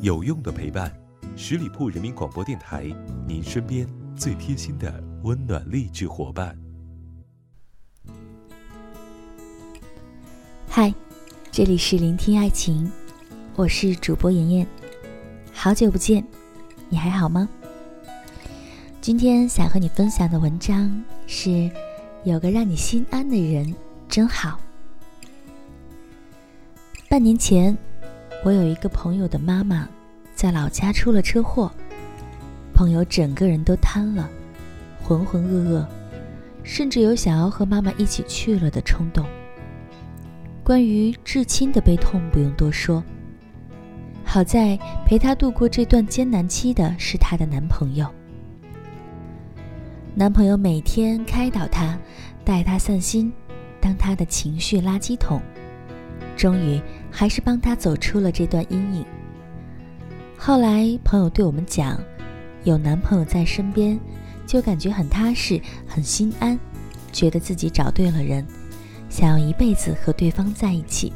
有用的陪伴，十里铺人民广播电台，您身边最贴心的温暖励志伙伴。嗨，这里是聆听爱情，我是主播妍妍，好久不见，你还好吗？今天想和你分享的文章是：有个让你心安的人真好。半年前。我有一个朋友的妈妈，在老家出了车祸，朋友整个人都瘫了，浑浑噩噩，甚至有想要和妈妈一起去了的冲动。关于至亲的悲痛不用多说，好在陪她度过这段艰难期的是她的男朋友。男朋友每天开导她，带她散心，当她的情绪垃圾桶。终于还是帮她走出了这段阴影。后来朋友对我们讲，有男朋友在身边，就感觉很踏实、很心安，觉得自己找对了人，想要一辈子和对方在一起。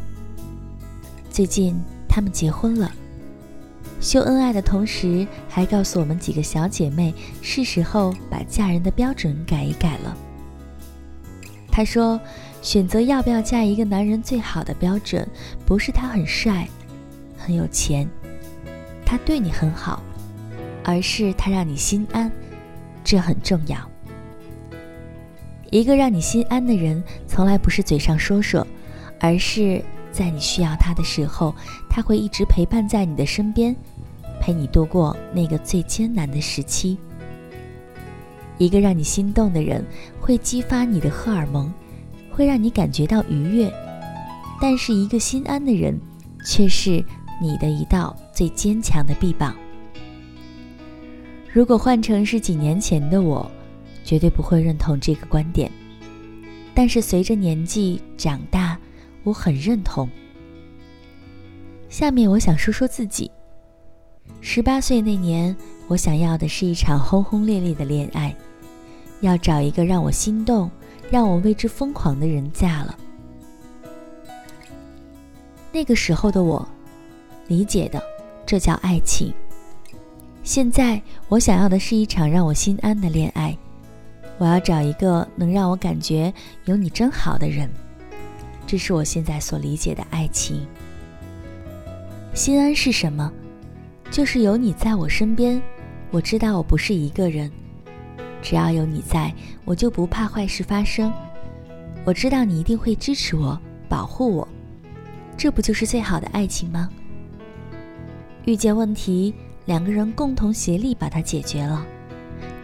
最近他们结婚了，秀恩爱的同时，还告诉我们几个小姐妹，是时候把嫁人的标准改一改了。他说。选择要不要嫁一个男人，最好的标准不是他很帅、很有钱，他对你很好，而是他让你心安，这很重要。一个让你心安的人，从来不是嘴上说说，而是在你需要他的时候，他会一直陪伴在你的身边，陪你度过那个最艰难的时期。一个让你心动的人，会激发你的荷尔蒙。会让你感觉到愉悦，但是一个心安的人，却是你的一道最坚强的臂膀。如果换成是几年前的我，绝对不会认同这个观点。但是随着年纪长大，我很认同。下面我想说说自己。十八岁那年，我想要的是一场轰轰烈烈的恋爱，要找一个让我心动。让我为之疯狂的人嫁了。那个时候的我，理解的，这叫爱情。现在我想要的是一场让我心安的恋爱。我要找一个能让我感觉有你真好的人。这是我现在所理解的爱情。心安是什么？就是有你在我身边，我知道我不是一个人。只要有你在，我就不怕坏事发生。我知道你一定会支持我、保护我，这不就是最好的爱情吗？遇见问题，两个人共同协力把它解决了。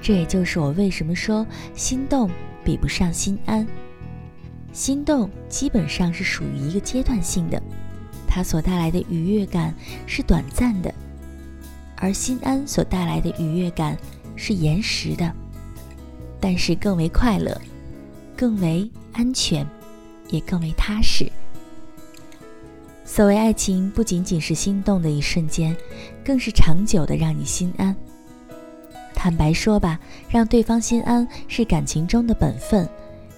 这也就是我为什么说心动比不上心安。心动基本上是属于一个阶段性的，它所带来的愉悦感是短暂的，而心安所带来的愉悦感是延时的。但是更为快乐，更为安全，也更为踏实。所谓爱情，不仅仅是心动的一瞬间，更是长久的让你心安。坦白说吧，让对方心安是感情中的本分，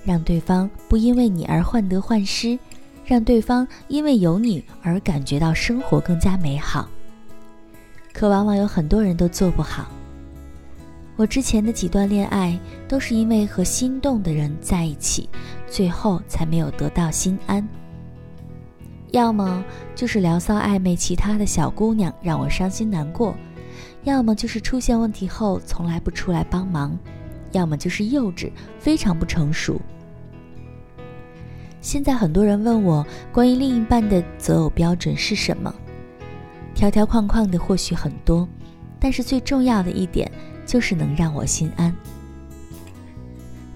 让对方不因为你而患得患失，让对方因为有你而感觉到生活更加美好。可往往有很多人都做不好。我之前的几段恋爱都是因为和心动的人在一起，最后才没有得到心安。要么就是聊骚暧昧其他的小姑娘让我伤心难过，要么就是出现问题后从来不出来帮忙，要么就是幼稚，非常不成熟。现在很多人问我关于另一半的择偶标准是什么，条条框框的或许很多，但是最重要的一点。就是能让我心安。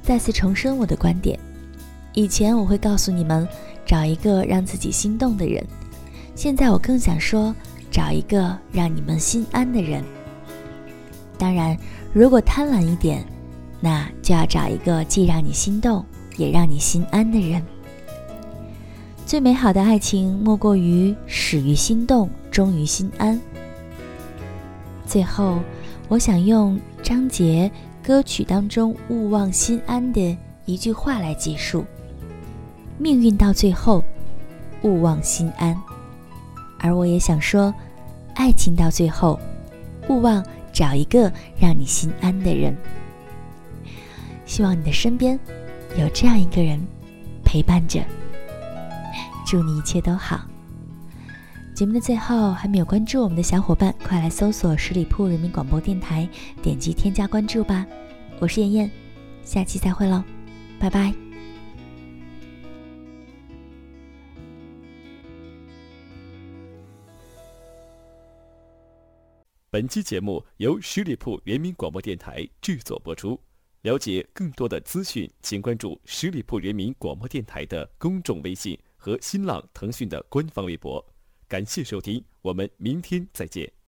再次重申我的观点，以前我会告诉你们找一个让自己心动的人，现在我更想说找一个让你们心安的人。当然，如果贪婪一点，那就要找一个既让你心动也让你心安的人。最美好的爱情莫过于始于心动，终于心安。最后。我想用张杰歌曲当中“勿忘心安”的一句话来结束：命运到最后，勿忘心安。而我也想说，爱情到最后，勿忘找一个让你心安的人。希望你的身边有这样一个人陪伴着。祝你一切都好。节目的最后，还没有关注我们的小伙伴，快来搜索十里铺人民广播电台，点击添加关注吧。我是妍妍，下期再会喽，拜拜。本期节目由十里铺人民广播电台制作播出。了解更多的资讯，请关注十里铺人民广播电台的公众微信和新浪、腾讯的官方微博。感谢收听，我们明天再见。